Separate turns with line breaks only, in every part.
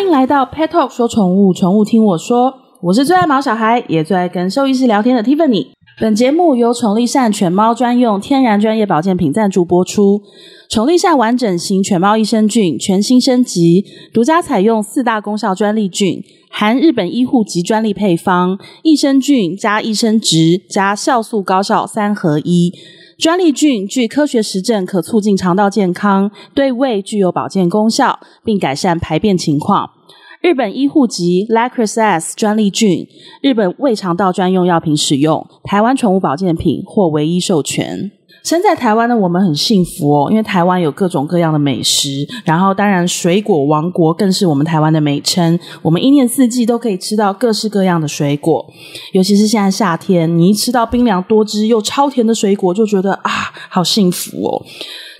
欢迎来到 Pet Talk 说宠物，宠物听我说。我是最爱毛小孩，也最爱跟兽医师聊天的 Tiffany。本节目由宠立善犬猫专用天然专业保健品赞助播出。宠立善完整型犬猫益生菌全新升级，独家采用四大功效专利菌，含日本医护级专利配方，益生菌加益生值加酵素高效三合一。专利菌据科学实证，可促进肠道健康，对胃具有保健功效，并改善排便情况。日本医护级 Lacris 专利菌，日本胃肠道专用药品使用，台湾宠物保健品或唯一授权。身在台湾的我们很幸福哦，因为台湾有各种各样的美食，然后当然水果王国更是我们台湾的美称。我们一年四季都可以吃到各式各样的水果，尤其是现在夏天，你一吃到冰凉多汁又超甜的水果，就觉得啊，好幸福哦。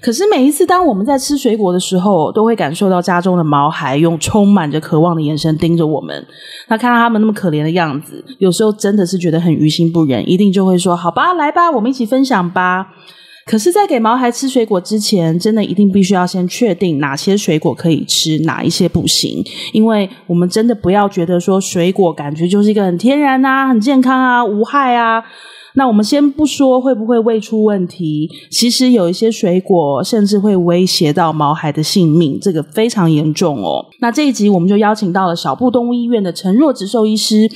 可是每一次当我们在吃水果的时候，都会感受到家中的毛孩用充满着渴望的眼神盯着我们。那看到他们那么可怜的样子，有时候真的是觉得很于心不忍，一定就会说：“好吧，来吧，我们一起分享吧。”可是，在给毛孩吃水果之前，真的一定必须要先确定哪些水果可以吃，哪一些不行。因为我们真的不要觉得说水果感觉就是一个很天然啊、很健康啊、无害啊。那我们先不说会不会胃出问题，其实有一些水果甚至会威胁到毛孩的性命，这个非常严重哦。那这一集我们就邀请到了小布动物医院的陈若植兽医师。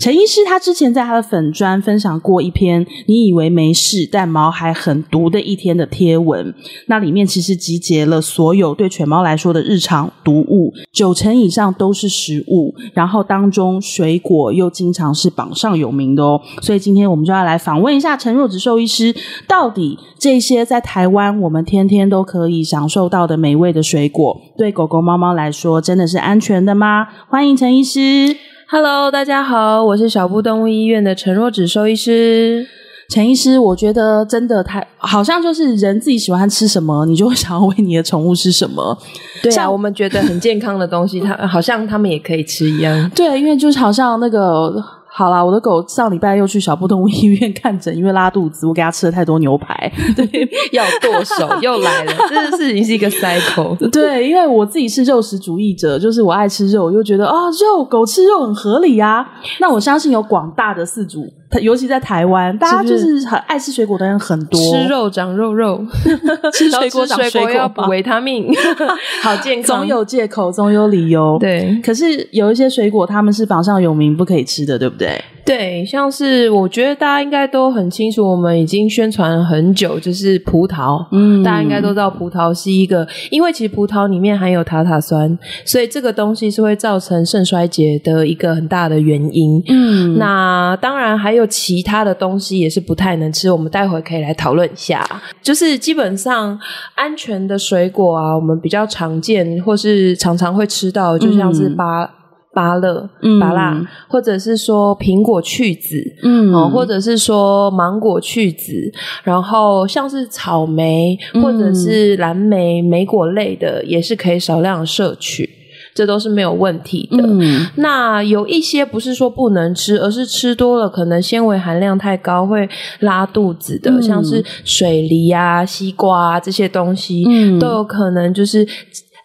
陈医师他之前在他的粉专分享过一篇“你以为没事，但毛孩很毒的一天”的贴文，那里面其实集结了所有对犬猫来说的日常毒物，九成以上都是食物，然后当中水果又经常是榜上有名的哦。所以今天我们就要来。访问一下陈若芷兽医师，到底这些在台湾我们天天都可以享受到的美味的水果，对狗狗、猫猫来说真的是安全的吗？欢迎陈医师。
Hello，大家好，我是小布动物医院的陈若芷兽医师。
陈医师，我觉得真的太好像就是人自己喜欢吃什么，你就会想要喂你的宠物吃什么。
对啊，我们觉得很健康的东西，它好像他们也可以吃一样。
对，因为就是好像那个。好啦，我的狗上礼拜又去小布动物医院看诊，因为拉肚子，我给它吃了太多牛排，
对，要剁手 又来了，这件事情是一个 cycle。
对，因为我自己是肉食主义者，就是我爱吃肉，我又觉得啊、哦，肉狗吃肉很合理啊。那我相信有广大的饲主。尤其在台湾，大家就是很爱吃水果的人很多，
吃肉长肉肉，
吃水果长水果
要补维他命，好健康。
总有借口，总有理由。
对，
可是有一些水果，他们是榜上有名，不可以吃的，对不对？
对，像是我觉得大家应该都很清楚，我们已经宣传了很久，就是葡萄。嗯，大家应该都知道，葡萄是一个，因为其实葡萄里面含有塔塔酸，所以这个东西是会造成肾衰竭的一个很大的原因。嗯，那当然还有其他的东西也是不太能吃，我们待会可以来讨论一下。就是基本上安全的水果啊，我们比较常见或是常常会吃到，就像是芭。嗯芭乐、芭乐，或者是说苹果去籽，嗯，哦，或者是说芒果去籽，然后像是草莓或者是蓝莓、莓果类的，也是可以少量摄取，这都是没有问题的。嗯，那有一些不是说不能吃，而是吃多了可能纤维含量太高会拉肚子的，嗯，像是水梨啊、西瓜啊这些东西，嗯，都有可能就是。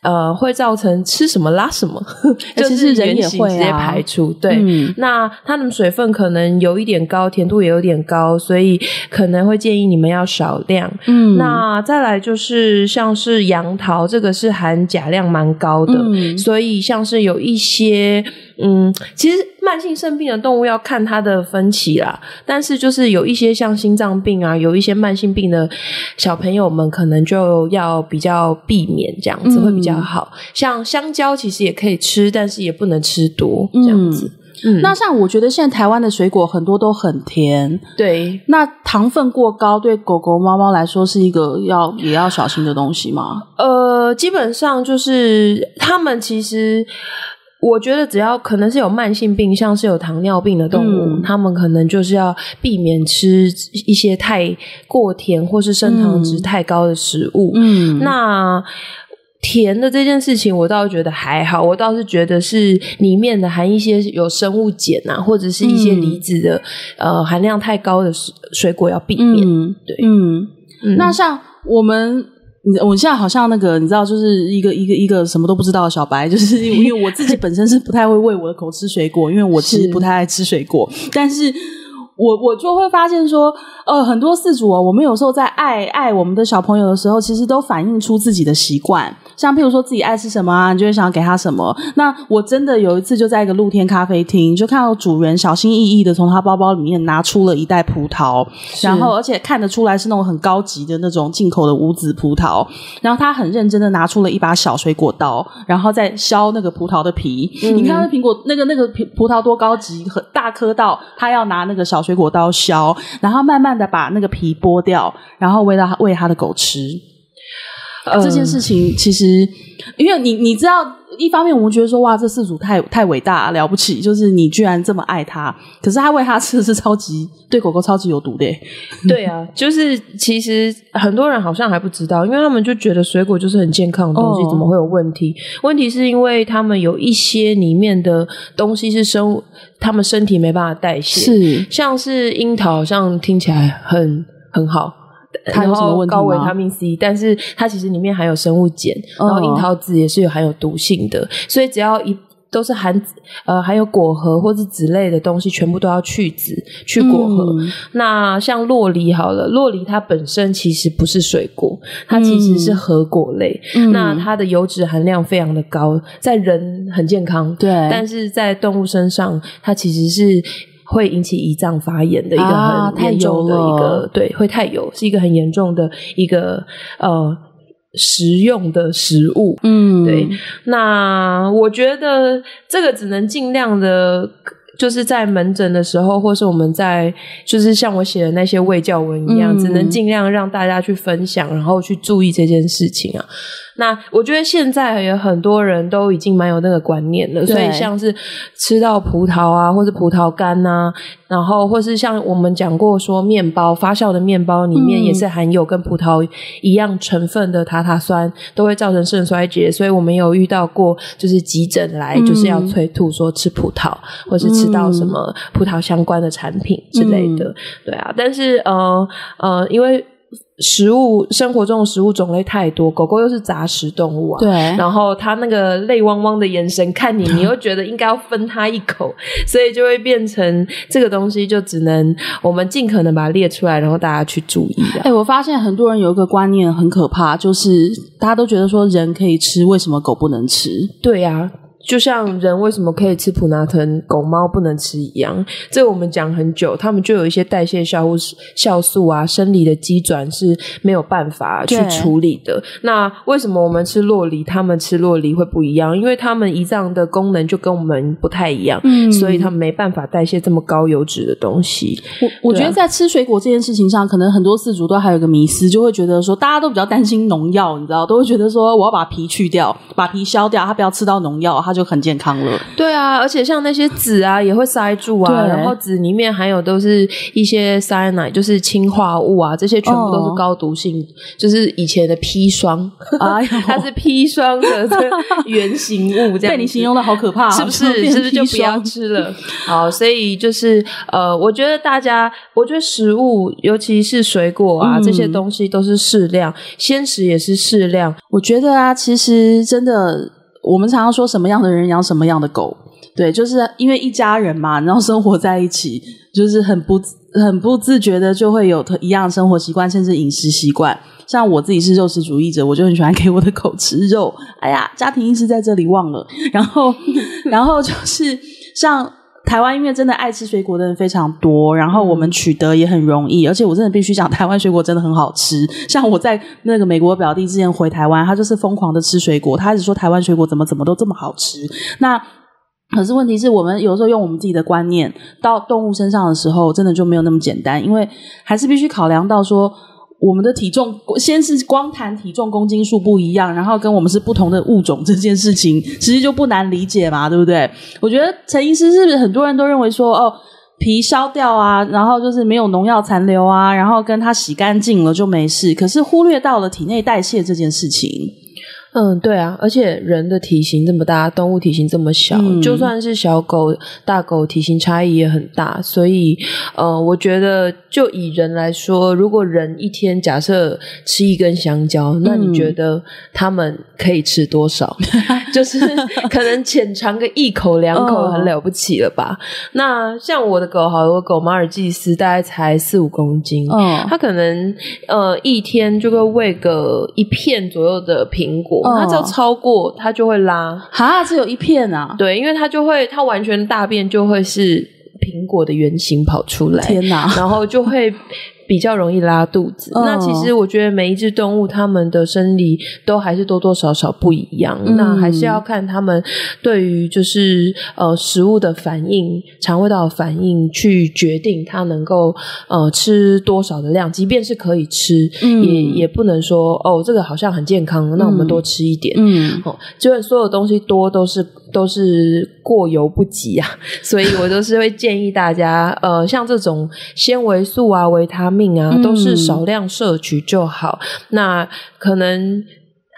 呃，会造成吃什么拉什么，就是人也会直接排出。啊、对，嗯、那它的水分可能有一点高，甜度也有点高，所以可能会建议你们要少量。嗯，那再来就是像是杨桃，这个是含钾量蛮高的，嗯、所以像是有一些。嗯，其实慢性肾病的动物要看它的分歧啦，但是就是有一些像心脏病啊，有一些慢性病的小朋友们，可能就要比较避免这样子会比较好。嗯、像香蕉其实也可以吃，但是也不能吃多这样子。嗯，
那像我觉得现在台湾的水果很多都很甜，
对，
那糖分过高对狗狗、猫猫来说是一个要也要小心的东西吗？
呃，基本上就是他们其实。我觉得只要可能是有慢性病，像是有糖尿病的动物，他、嗯、们可能就是要避免吃一些太过甜或是升糖值太高的食物。嗯，那甜的这件事情，我倒觉得还好，我倒是觉得是里面的含一些有生物碱啊，或者是一些离子的、嗯、呃含量太高的水水果要避免。
嗯、
对，
嗯，嗯那像我们。你我现在好像那个，你知道，就是一个一个一个什么都不知道的小白，就是因为我自己本身是不太会喂我的狗吃水果，因为我其实不太爱吃水果，但是。我我就会发现说，呃，很多饲主哦，我们有时候在爱爱我们的小朋友的时候，其实都反映出自己的习惯。像譬如说自己爱吃什么啊，你就会想要给他什么。那我真的有一次就在一个露天咖啡厅，就看到主人小心翼翼的从他包包里面拿出了一袋葡萄，然后而且看得出来是那种很高级的那种进口的无籽葡萄。然后他很认真的拿出了一把小水果刀，然后再削那个葡萄的皮。嗯、你看那苹果那个那个葡萄多高级，很大颗到他要拿那个小。水果刀削，然后慢慢的把那个皮剥掉，然后喂到喂它的狗吃。呃，这件事情其实，因为你你知道，一方面我们觉得说，哇，这四主太太伟大了不起，就是你居然这么爱他，可是他喂他吃的是超级对狗狗超级有毒的。
对啊，就是其实很多人好像还不知道，因为他们就觉得水果就是很健康的东西，哦、怎么会有问题？问题是因为他们有一些里面的东西是生物，他们身体没办法代谢，
是
像是樱桃，好像听起来很很好。
它有什么问题？
高维他命 C，但是它其实里面含有生物碱，然后樱桃籽也是有含有毒性的，所以只要一都是含呃含有果核或是籽类的东西，全部都要去籽去果核。嗯、那像洛梨好了，洛梨它本身其实不是水果，它其实是核果类，嗯、那它的油脂含量非常的高，在人很健康，
对，
但是在动物身上，它其实是。会引起胰脏发炎的一个很严重的一个，啊、对，会太油，是一个很严重的一个呃食用的食物。嗯，对。那我觉得这个只能尽量的，就是在门诊的时候，或是我们在，就是像我写的那些卫教文一样，嗯、只能尽量让大家去分享，然后去注意这件事情啊。那我觉得现在有很多人都已经蛮有那个观念了，所以像是吃到葡萄啊，或是葡萄干啊，然后或是像我们讲过说，面包发酵的面包里面也是含有跟葡萄一样成分的塔塔酸，嗯、都会造成肾衰竭。所以我们有遇到过，就是急诊来就是要催吐，说吃葡萄，嗯、或是吃到什么葡萄相关的产品之类的。嗯、对啊，但是呃呃，因为。食物生活中的食物种类太多，狗狗又是杂食动物啊。
对。
然后它那个泪汪汪的眼神看你，你又觉得应该要分它一口，所以就会变成这个东西就只能我们尽可能把它列出来，然后大家去注意。
哎、欸，我发现很多人有一个观念很可怕，就是大家都觉得说人可以吃，为什么狗不能吃？
对呀、啊。就像人为什么可以吃普拿疼，狗猫不能吃一样，这个我们讲很久，他们就有一些代谢酵素、酵素啊，生理的机转是没有办法去处理的。那为什么我们吃洛梨，他们吃洛梨会不一样？因为他们胰脏的功能就跟我们不太一样，嗯，所以他们没办法代谢这么高油脂的东西。
我我觉得在吃水果这件事情上，可能很多饲主都还有个迷思，就会觉得说，大家都比较担心农药，你知道，都会觉得说，我要把皮去掉，把皮削掉，他不要吃到农药，他就很健康了。
对啊，而且像那些籽啊，也会塞住啊。然后籽里面含有都是一些 cyanide，就是氰化物啊，这些全部都是高毒性，哦、就是以前的砒霜，哎、它是砒霜的原型物。这样被
你形容的好可怕，
是不是？是不是就不要吃了？好，所以就是呃，我觉得大家，我觉得食物，尤其是水果啊，嗯、这些东西都是适量，鲜食也是适量。
我觉得啊，其实真的。我们常常说什么样的人养什么样的狗，对，就是因为一家人嘛，然后生活在一起，就是很不很不自觉的就会有一样生活习惯，甚至饮食习惯。像我自己是肉食主义者，我就很喜欢给我的狗吃肉。哎呀，家庭意识在这里忘了，然后 然后就是像。台湾因为真的爱吃水果的人非常多，然后我们取得也很容易，而且我真的必须讲，台湾水果真的很好吃。像我在那个美国表弟之前回台湾，他就是疯狂的吃水果，他一直说台湾水果怎么怎么都这么好吃。那可是问题是我们有时候用我们自己的观念到动物身上的时候，真的就没有那么简单，因为还是必须考量到说。我们的体重，先是光谈体重公斤数不一样，然后跟我们是不同的物种这件事情，其实就不难理解嘛，对不对？我觉得陈医师是不是很多人都认为说，哦，皮削掉啊，然后就是没有农药残留啊，然后跟它洗干净了就没事，可是忽略到了体内代谢这件事情。
嗯，对啊，而且人的体型这么大，动物体型这么小，嗯、就算是小狗、大狗，体型差异也很大。所以，呃，我觉得就以人来说，如果人一天假设吃一根香蕉，那你觉得他们可以吃多少？嗯、就是 可能浅尝个一口两口，很了不起了吧？哦、那像我的狗，好，我狗马尔济斯大概才四五公斤，哦，它可能呃一天就会喂个一片左右的苹果。它只要超过，它就会拉。
哈，只有一片啊？
对，因为它就会，它完全大便就会是苹果的原型跑出来。
天哪！
然后就会。比较容易拉肚子。Oh. 那其实我觉得每一只动物它们的生理都还是多多少少不一样。嗯、那还是要看它们对于就是呃食物的反应、肠胃道的反应去决定它能够呃吃多少的量。即便是可以吃，嗯、也也不能说哦这个好像很健康，那我们多吃一点。嗯，哦，就是所有东西多都是都是过犹不及啊。所以我都是会建议大家呃像这种纤维素啊、维他命。命啊，都是少量摄取就好。嗯、那可能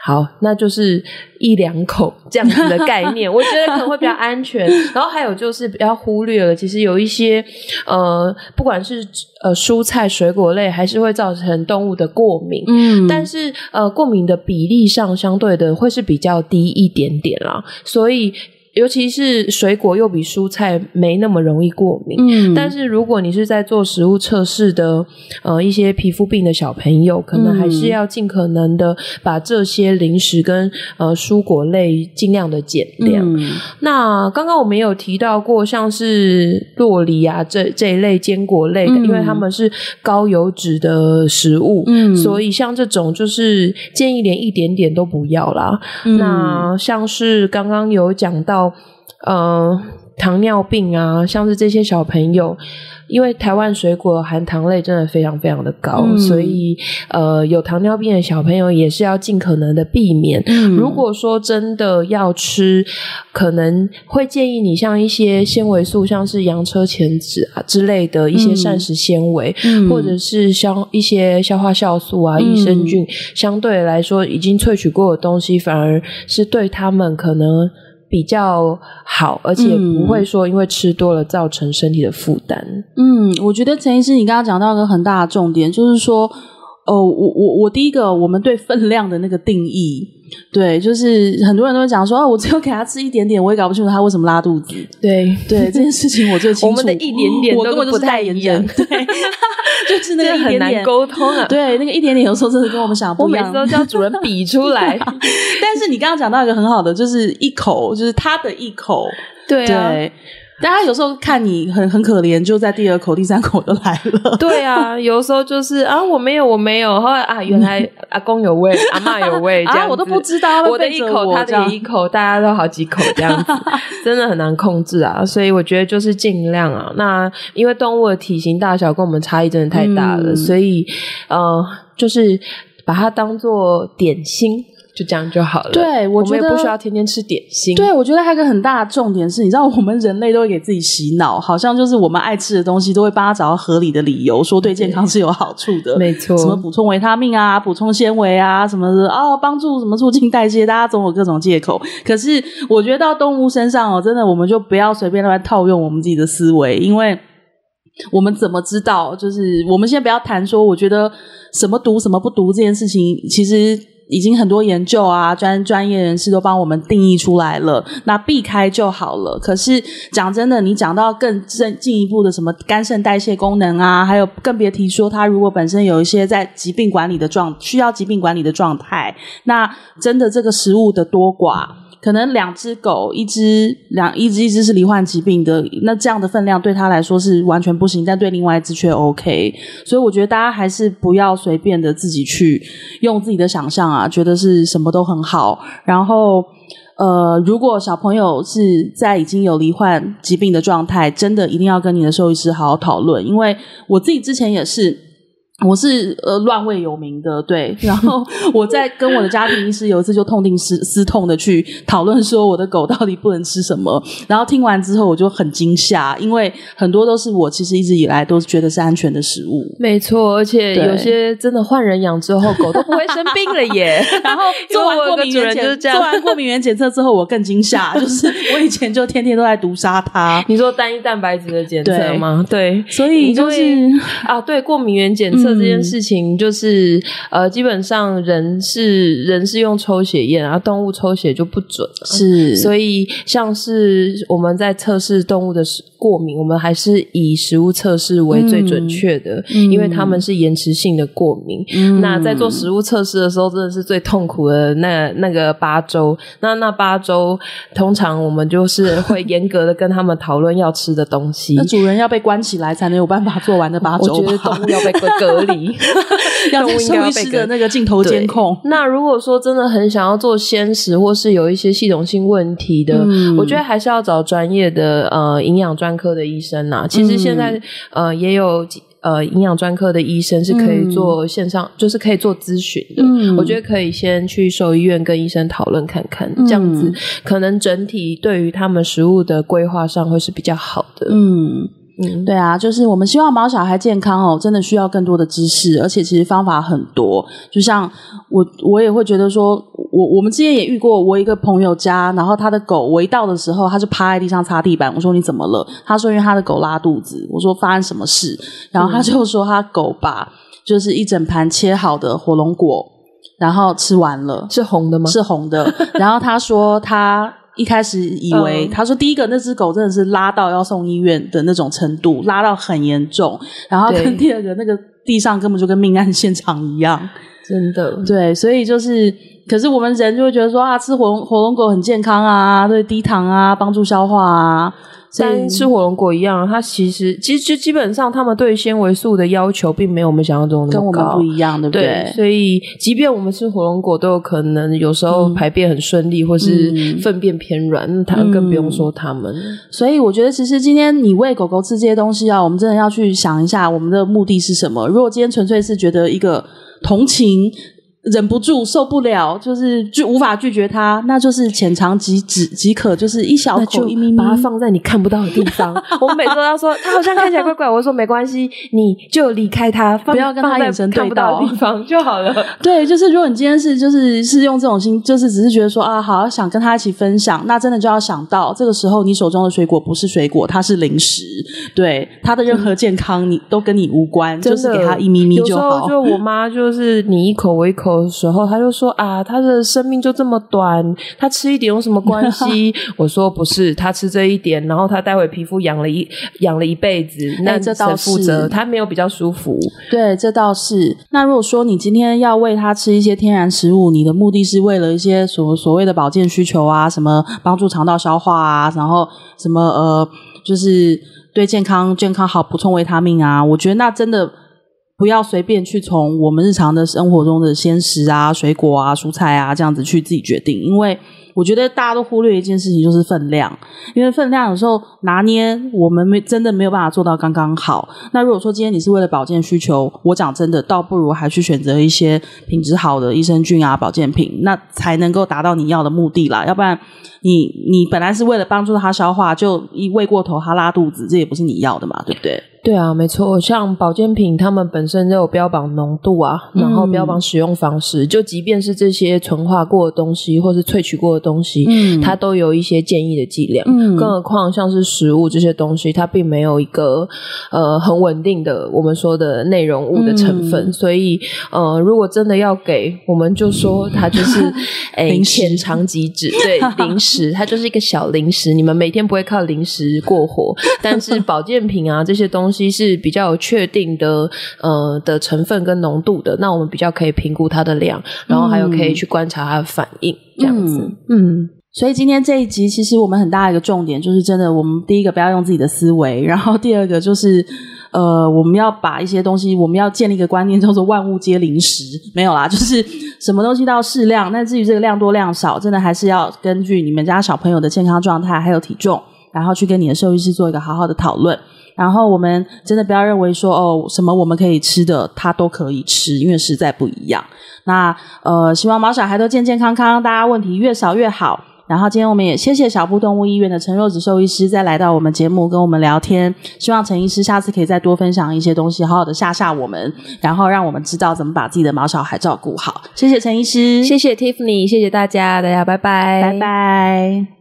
好，那就是一两口这样子的概念，我觉得可能会比较安全。然后还有就是不要忽略了，其实有一些呃，不管是呃蔬菜水果类，还是会造成动物的过敏。嗯，但是呃，过敏的比例上相对的会是比较低一点点啦，所以。尤其是水果又比蔬菜没那么容易过敏，嗯，但是如果你是在做食物测试的，呃，一些皮肤病的小朋友，可能还是要尽可能的把这些零食跟呃蔬果类尽量的减量。嗯，那刚刚我们有提到过，像是洛梨啊这这一类坚果类的，嗯，因为他们是高油脂的食物，嗯，所以像这种就是建议连一点点都不要啦。嗯，那像是刚刚有讲到。呃，糖尿病啊，像是这些小朋友，因为台湾水果含糖类真的非常非常的高，嗯、所以呃，有糖尿病的小朋友也是要尽可能的避免。嗯、如果说真的要吃，可能会建议你像一些纤维素，像是洋车前子啊之类的一些膳食纤维，嗯、或者是像一些消化酵素啊、益生菌，嗯、相对来说已经萃取过的东西，反而是对他们可能。比较好，而且不会说因为吃多了造成身体的负担。
嗯，我觉得陈医师，你刚刚讲到一个很大的重点，就是说，哦、呃，我我我第一个，我们对分量的那个定义。对，就是很多人都会讲说，啊，我只有给他吃一点点，我也搞不清楚他为什么拉肚子。
对
对，这件事情我最清楚。
我们的一点点都不太一样。
对，就是那个一点点很难
沟通啊。
对，那个一点点有时候真的跟我们想不一样。
我每次都叫主人比出来。
但是你刚刚讲到一个很好的，就是一口，就是他的一口。
对啊。对
大家有时候看你很很可怜，就在第二口、第三口就来了。
对啊，有时候就是啊，我没有，我没有。后来啊，原来 阿公有喂，阿嬷有喂，这样
啊，我都不知道。我，
我的一口，他的一口，大家都好几口这样子，真的很难控制啊。所以我觉得就是尽量啊。那因为动物的体型大小跟我们差异真的太大了，嗯、所以呃，就是把它当做点心。就这样就好了。
对，我觉得
我不需要天天吃点心。
对，我觉得还有一个很大的重点是，你知道，我们人类都会给自己洗脑，好像就是我们爱吃的东西，都会帮他找到合理的理由，说对健康是有好处的。
没错，
什么补充维他命啊，补充纤维啊，什么的哦，帮助什么促进代谢，大家总有各种借口。可是我觉得到动物身上哦，真的我们就不要随便乱套用我们自己的思维，因为我们怎么知道？就是我们先不要谈说，我觉得什么毒什么不毒这件事情，其实。已经很多研究啊，专专业人士都帮我们定义出来了，那避开就好了。可是讲真的，你讲到更进进一步的什么肝肾代谢功能啊，还有更别提说它如果本身有一些在疾病管理的状需要疾病管理的状态，那真的这个食物的多寡。可能两只狗，一只两一只一只是罹患疾病的，那这样的分量对他来说是完全不行，但对另外一只却 OK。所以我觉得大家还是不要随便的自己去用自己的想象啊，觉得是什么都很好。然后，呃，如果小朋友是在已经有罹患疾病的状态，真的一定要跟你的兽医师好好讨论，因为我自己之前也是。我是呃乱喂有名的，对。然后我在跟我的家庭医师有一次就痛定思思痛的去讨论说我的狗到底不能吃什么。然后听完之后我就很惊吓，因为很多都是我其实一直以来都觉得是安全的食物。
没错，而且有些真的换人养之后，狗都不会生病了耶。
然后 做完过敏原检，做完过敏原检测之后，我更惊吓，就是我以前就天天都在毒杀它。
你说单一蛋白质的检测吗？对，对
所以就是
啊，对过敏原检测。这件事情就是，嗯、呃，基本上人是人是用抽血验，然后动物抽血就不准了。
是，
所以像是我们在测试动物的过敏，我们还是以食物测试为最准确的，嗯、因为他们是延迟性的过敏。嗯、那在做食物测试的时候，真的是最痛苦的那那个八周。那那八周，通常我们就是会 严格的跟他们讨论要吃的东西。
那主人要被关起来才能有办法做完的八周。
我觉得动物要被隔隔离，
要在兽医师的那个镜头监控。
那如果说真的很想要做鲜食，或是有一些系统性问题的，嗯、我觉得还是要找专业的呃营养专科的医生呐。其实现在、嗯、呃也有呃营养专科的医生是可以做线上，嗯、就是可以做咨询的。嗯、我觉得可以先去兽医院跟医生讨论看看，嗯、这样子可能整体对于他们食物的规划上会是比较好的。
嗯。嗯，对啊，就是我们希望毛小孩健康哦，真的需要更多的知识，而且其实方法很多。就像我，我也会觉得说，我我们之前也遇过，我一个朋友家，然后他的狗，我一到的时候，他就趴在地上擦地板。我说你怎么了？他说因为他的狗拉肚子。我说发生什么事？然后他就说他狗把就是一整盘切好的火龙果，然后吃完了，
是红的吗？
是红的。然后他说他。一开始以为，他说第一个那只狗真的是拉到要送医院的那种程度，拉到很严重。然后跟第二个那个地上根本就跟命案现场一样，
真的。
对，所以就是，可是我们人就会觉得说啊，吃火龙火龙果很健康啊，对，低糖啊，帮助消化啊。
跟吃火龙果一样，它其实其实就基本上，他们对纤维素的要求并没有我们想象中那么高，
跟我们不一样，对不对？
对，所以，即便我们吃火龙果，都有可能有时候排便很顺利，嗯、或是粪便偏软，那他、嗯、更不用说他们。
所以，我觉得其实今天你喂狗狗吃这些东西啊，我们真的要去想一下，我们的目的是什么？如果今天纯粹是觉得一个同情。忍不住受不了，就是就无法拒绝他，那就是浅尝即止即可，就是一小口一咪咪，
把它放在你看不到的地方。我们每次都要说，他好像看起来怪怪，我说没关系，你就离开他，不要跟他眼神对到的地方就好了。
对，就是如果你今天是就是是用这种心，就是只是觉得说啊，好想跟他一起分享，那真的就要想到这个时候，你手中的水果不是水果，它是零食，对它的任何健康你都跟你无关，就是给他一咪咪就好。
有时候就我妈就是你一口我一口。的时候，他就说啊，他的生命就这么短，他吃一点有什么关系？我说不是，他吃这一点，然后他待会皮肤养了一养了一辈子，那、欸、这倒是负责，他没有比较舒服。
对，这倒是。那如果说你今天要喂他吃一些天然食物，你的目的是为了一些所所谓的保健需求啊，什么帮助肠道消化啊，然后什么呃，就是对健康健康好，补充维他命啊，我觉得那真的。不要随便去从我们日常的生活中的鲜食啊、水果啊、蔬菜啊这样子去自己决定，因为我觉得大家都忽略一件事情，就是分量。因为分量有时候拿捏，我们没真的没有办法做到刚刚好。那如果说今天你是为了保健需求，我讲真的，倒不如还去选择一些品质好的益生菌啊、保健品，那才能够达到你要的目的啦。要不然你，你你本来是为了帮助它消化，就一喂过头，它拉肚子，这也不是你要的嘛，对不对？
对啊，没错，像保健品，他们本身就有标榜浓度啊，然后标榜使用方式，嗯、就即便是这些纯化过的东西，或是萃取过的东西，嗯，它都有一些建议的剂量。嗯，更何况像是食物这些东西，它并没有一个呃很稳定的我们说的内容物的成分，嗯、所以呃，如果真的要给，我们就说它就是 哎浅尝即止，对，零食，它就是一个小零食，你们每天不会靠零食过活，但是保健品啊这些东西。是比较有确定的呃的成分跟浓度的，那我们比较可以评估它的量，然后还有可以去观察它的反应，嗯、这样子。
嗯，嗯所以今天这一集其实我们很大一个重点就是，真的，我们第一个不要用自己的思维，然后第二个就是呃，我们要把一些东西，我们要建立一个观念，叫做万物皆零食，没有啦，就是什么东西都要适量。那至于这个量多量少，真的还是要根据你们家小朋友的健康状态还有体重，然后去跟你的兽医师做一个好好的讨论。然后我们真的不要认为说哦，什么我们可以吃的，它都可以吃，因为实在不一样。那呃，希望毛小孩都健健康康，大家问题越少越好。然后今天我们也谢谢小布动物医院的陈若子兽医师再来到我们节目跟我们聊天。希望陈医师下次可以再多分享一些东西，好好的吓吓我们，然后让我们知道怎么把自己的毛小孩照顾好。谢谢陈医师，
谢谢 Tiffany，谢谢大家，大家拜拜，
拜拜。